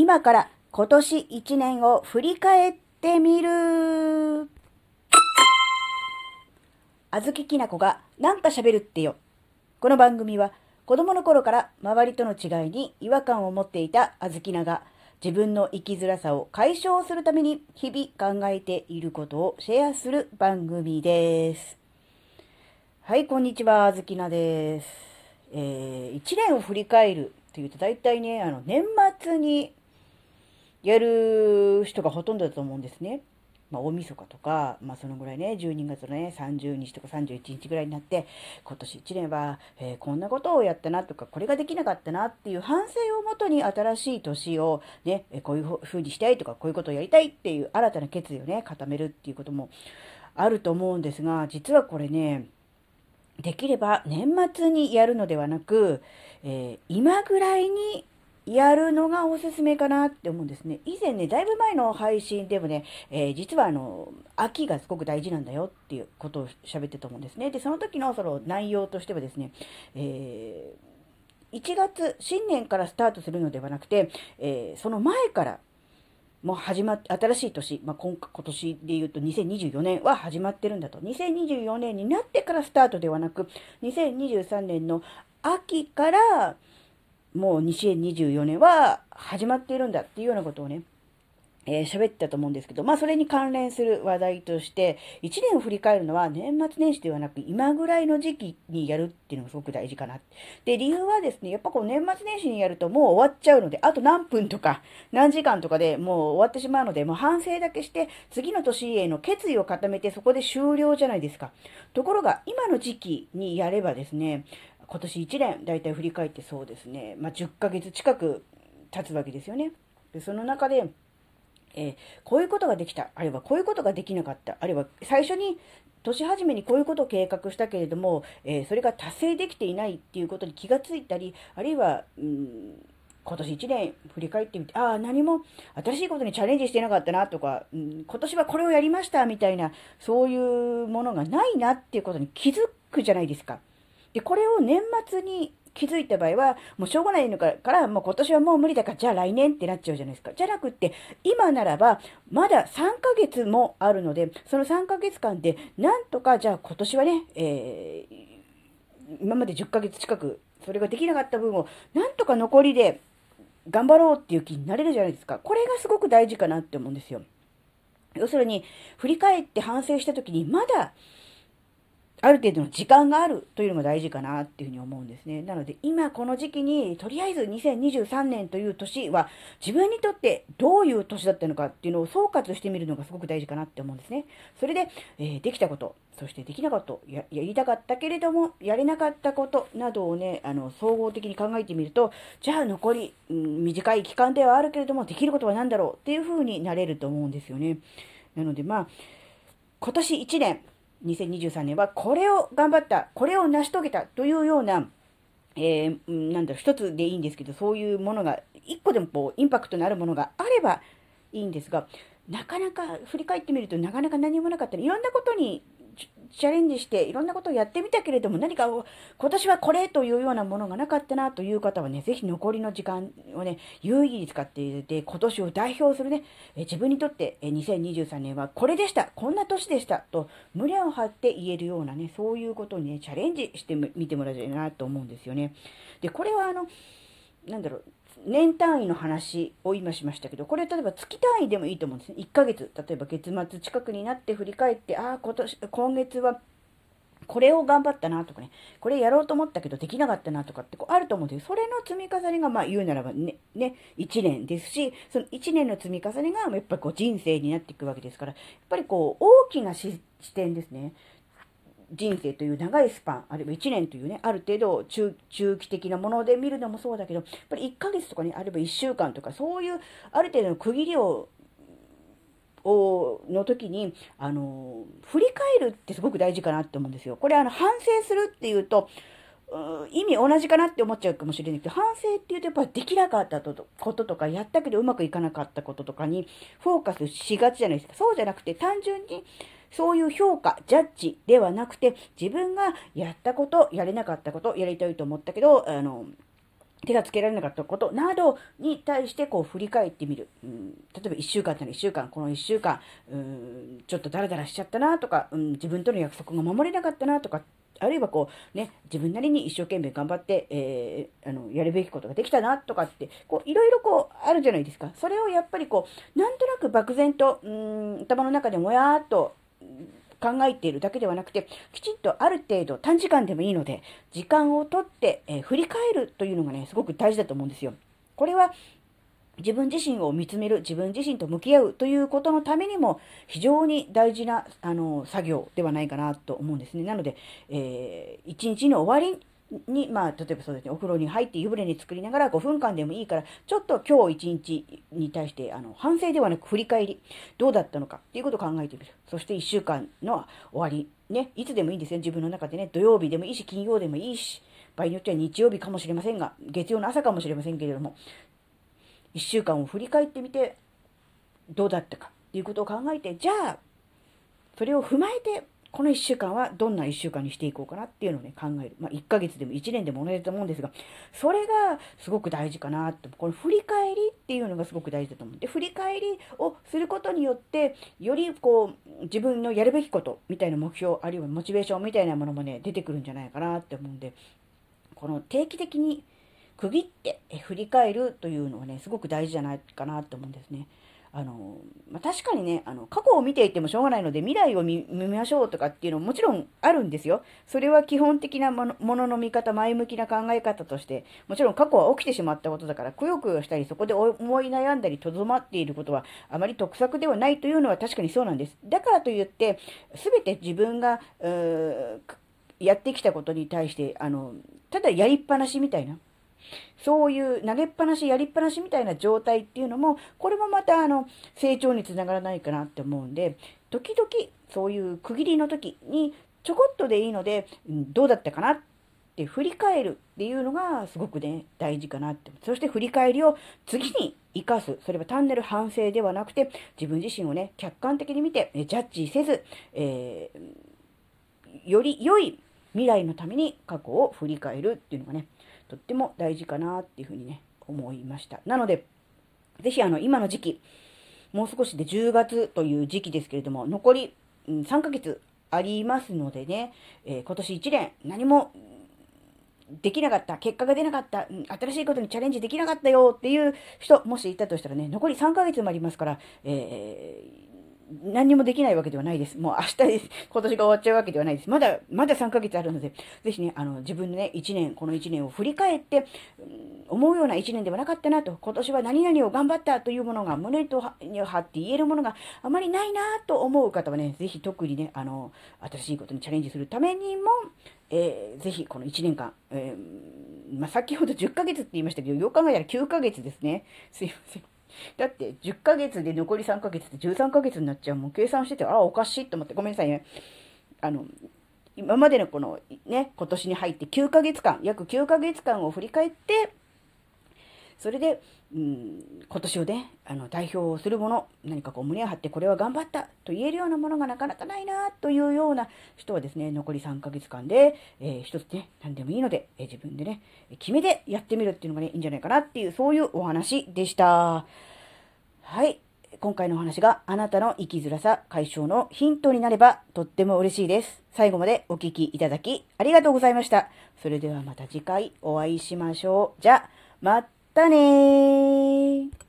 今から今年1年を振り返ってみる。あずききなこがなんか喋るってよ。この番組は子供の頃から周りとの違いに違和感を持っていたあずきなが自分の生きづらさを解消するために日々考えていることをシェアする番組です。はい、こんにちは、あずきなです。えー、1年を振り返るっていうと大体ね、あの、年末にやる人がほとんどだと思うんですね。まあ、大晦日とか、まあ、そのぐらいね、12月のね、30日とか31日ぐらいになって、今年1年は、えー、こんなことをやったなとか、これができなかったなっていう反省をもとに新しい年をね、こういうふうにしたいとか、こういうことをやりたいっていう新たな決意をね、固めるっていうこともあると思うんですが、実はこれね、できれば年末にやるのではなく、えー、今ぐらいにやるのがおすすめかなって思うんですね。以前ね、だいぶ前の配信でもね、えー、実はあの、秋がすごく大事なんだよっていうことを喋ってたと思うんですね。で、その時のその内容としてはですね、えー、1月、新年からスタートするのではなくて、えー、その前からもう始まって、新しい年、まあ、今今年で言うと2024年は始まってるんだと。2024年になってからスタートではなく、2023年の秋からもう2024年は始まっているんだっていうようなことをね、えー、喋ったと思うんですけど、まあそれに関連する話題として、1年を振り返るのは年末年始ではなく今ぐらいの時期にやるっていうのがすごく大事かな。で、理由はですね、やっぱこう年末年始にやるともう終わっちゃうので、あと何分とか何時間とかでもう終わってしまうので、もう反省だけして次の年への決意を固めてそこで終了じゃないですか。ところが今の時期にやればですね、今年1年、だいたい振り返ってそうですね、まあ、10ヶ月近く経つわけですよね。でその中で、えー、こういうことができた、あるいはこういうことができなかった、あるいは最初に年始めにこういうことを計画したけれども、えー、それが達成できていないっていうことに気がついたり、あるいは、うん今年1年振り返ってみて、ああ、何も新しいことにチャレンジしてなかったなとか、うん、今年はこれをやりましたみたいな、そういうものがないなっていうことに気づくじゃないですか。で、これを年末に気づいた場合は、もうしょうがないのから、もう今年はもう無理だから、じゃあ来年ってなっちゃうじゃないですか。じゃなくって、今ならば、まだ3ヶ月もあるので、その3ヶ月間で、なんとか、じゃあ今年はね、えー、今まで10ヶ月近く、それができなかった分を、なんとか残りで頑張ろうっていう気になれるじゃないですか。これがすごく大事かなって思うんですよ。要するに、振り返って反省した時に、まだ、ある程度の時間があるというのが大事かなっていうふうに思うんですね。なので今この時期にとりあえず2023年という年は自分にとってどういう年だったのかっていうのを総括してみるのがすごく大事かなって思うんですね。それで、えー、できたこと、そしてできなかったや、やりたかったけれどもやれなかったことなどをね、あの総合的に考えてみると、じゃあ残り、うん、短い期間ではあるけれどもできることは何だろうっていうふうになれると思うんですよね。なのでまあ、今年1年、2023年はこれを頑張った、これを成し遂げたというような、えー、なんだろう、一つでいいんですけど、そういうものが、一個でもこう、インパクトのあるものがあればいいんですが、なかなか振り返ってみるとなかなか何もなかったり、いろんなことにチャレンジしていろんなことをやってみたけれども何か今年はこれというようなものがなかったなという方はね、ぜひ残りの時間をね、有意義に使っていて、今年を代表するね、え自分にとってえ2023年はこれでした、こんな年でしたと胸を張って言えるようなね、そういうことにね、チャレンジしてみてもらいたいなと思うんですよね。で、これはあの、なんだろう、年単位の話を今しましたけど、これ例えば月単位でもいいと思うんですね。1ヶ月、例えば月末近くになって振り返って、ああ、今年、今月はこれを頑張ったなとかね、これやろうと思ったけどできなかったなとかってこうあると思うんですよ。それの積み重ねが、まあ言うならばね、ね、1年ですし、その1年の積み重ねがやっぱりこう人生になっていくわけですから、やっぱりこう大きな視点ですね。人生という長いスパン、あるいは1年というね、ある程度中期的なもので見るのもそうだけど、やっぱり1ヶ月とかね、あるいは1週間とか、そういうある程度の区切りををの時に、あの、振り返るってすごく大事かなって思うんですよ。これ、あの、反省するっていうと、意味同じかなって思っちゃうかもしれないけど、反省っていうとやっぱりできなかったこととか、やったけどうまくいかなかったこととかにフォーカスしがちじゃないですか。そうじゃなくて単純にそういう評価、ジャッジではなくて、自分がやったこと、やれなかったこと、やりたいと思ったけど、あの、手がつけられなかったことなどに対してこう振り返ってみる。うん、例えば1週間なら1週間、この1週間、うん、ちょっとダラダラしちゃったなとか、うん、自分との約束が守れなかったなとか、あるいはこうね、自分なりに一生懸命頑張って、えー、あの、やるべきことができたなとかって、こう、いろいろこう、あるじゃないですか。それをやっぱりこう、なんとなく漠然と、うん、頭の中でもやーっと、考えているだけではなくて、きちんとある程度短時間でもいいので、時間をとって、えー、振り返るというのがね、すごく大事だと思うんですよ。これは、自分自身を見つめる、自分自身と向き合うということのためにも非常に大事なあの作業ではないかなと思うんですね。なので、えー、一日の終わりに、まあ、例えばそうですね、お風呂に入って湯船に作りながら5分間でもいいから、ちょっと今日一日に対して、あの、反省ではなく振り返り、どうだったのかっていうことを考えてみる。そして1週間の終わり、ね、いつでもいいんですよ、自分の中でね、土曜日でもいいし、金曜でもいいし、場合によっては日曜日かもしれませんが、月曜の朝かもしれませんけれども、1週間を振り返ってみて、どうだったかっていうことを考えて、じゃあ、それを踏まえて、この1週間はどんな1週間にしていこうかなっていうのをね、考える。まあ、1ヶ月でも1年でも同じだと思うんですが、それがすごく大事かなと。この振り返りっていうのがすごく大事だと思う。で、振り返りをすることによって、よりこう、自分のやるべきことみたいな目標、あるいはモチベーションみたいなものもね、出てくるんじゃないかなって思うんで、この定期的に区切って振り返るというのはね、すごく大事じゃないかなと思うんですね。あの、まあ、確かにね、あの、過去を見ていてもしょうがないので、未来を見ましょうとかっていうのももちろんあるんですよ。それは基本的なものものの見方、前向きな考え方として、もちろん過去は起きてしまったことだから、くよくよしたり、そこで思い悩んだり、とどまっていることは、あまり得策ではないというのは確かにそうなんです。だからといって、すべて自分が、やってきたことに対して、あの、ただやりっぱなしみたいな。そういう投げっぱなし、やりっぱなしみたいな状態っていうのも、これもまたあの、成長につながらないかなって思うんで、時々そういう区切りの時にちょこっとでいいので、どうだったかなって振り返るっていうのがすごくね、大事かなって。そして振り返りを次に生かす。それは単なる反省ではなくて、自分自身をね、客観的に見て、ジャッジせず、えー、より良い未来のために過去を振り返るっていうのがね、とっても大事かなっていうふうにね、思いました。なので、ぜひあの、今の時期、もう少しで10月という時期ですけれども、残り、うん、3ヶ月ありますのでね、えー、今年1年何もできなかった、結果が出なかった、新しいことにチャレンジできなかったよっていう人、もしいたとしたらね、残り3ヶ月もありますから、えー何もできないわけではないです。もう明日です。今年が終わっちゃうわけではないです。まだ、まだ3ヶ月あるので、ぜひね、あの、自分のね、1年、この1年を振り返って、思うような1年ではなかったなと、今年は何々を頑張ったというものが、胸とに張って言えるものがあまりないなと思う方はね、ぜひ特にね、あの、新しいことにチャレンジするためにも、えー、ぜひこの1年間、えー、まあ、先ほど10ヶ月って言いましたけど、よく考えたら9ヶ月ですね。すいません。だって、10ヶ月で残り3ヶ月って13ヶ月になっちゃう。もう計算してて、ああ、おかしいと思って、ごめんなさいね。あの、今までのこのね、今年に入って9ヶ月間、約9ヶ月間を振り返って、それで、うん、今年をね、あの、代表するもの、何かこう胸を張ってこれは頑張ったと言えるようなものがなかなかないなというような人はですね、残り3ヶ月間で、えー、一つね、何でもいいので、えー、自分でね、決めてやってみるっていうのがね、いいんじゃないかなっていう、そういうお話でした。はい。今回のお話があなたの生きづらさ解消のヒントになればとっても嬉しいです。最後までお聴きいただきありがとうございました。それではまた次回お会いしましょう。じゃ、またねー。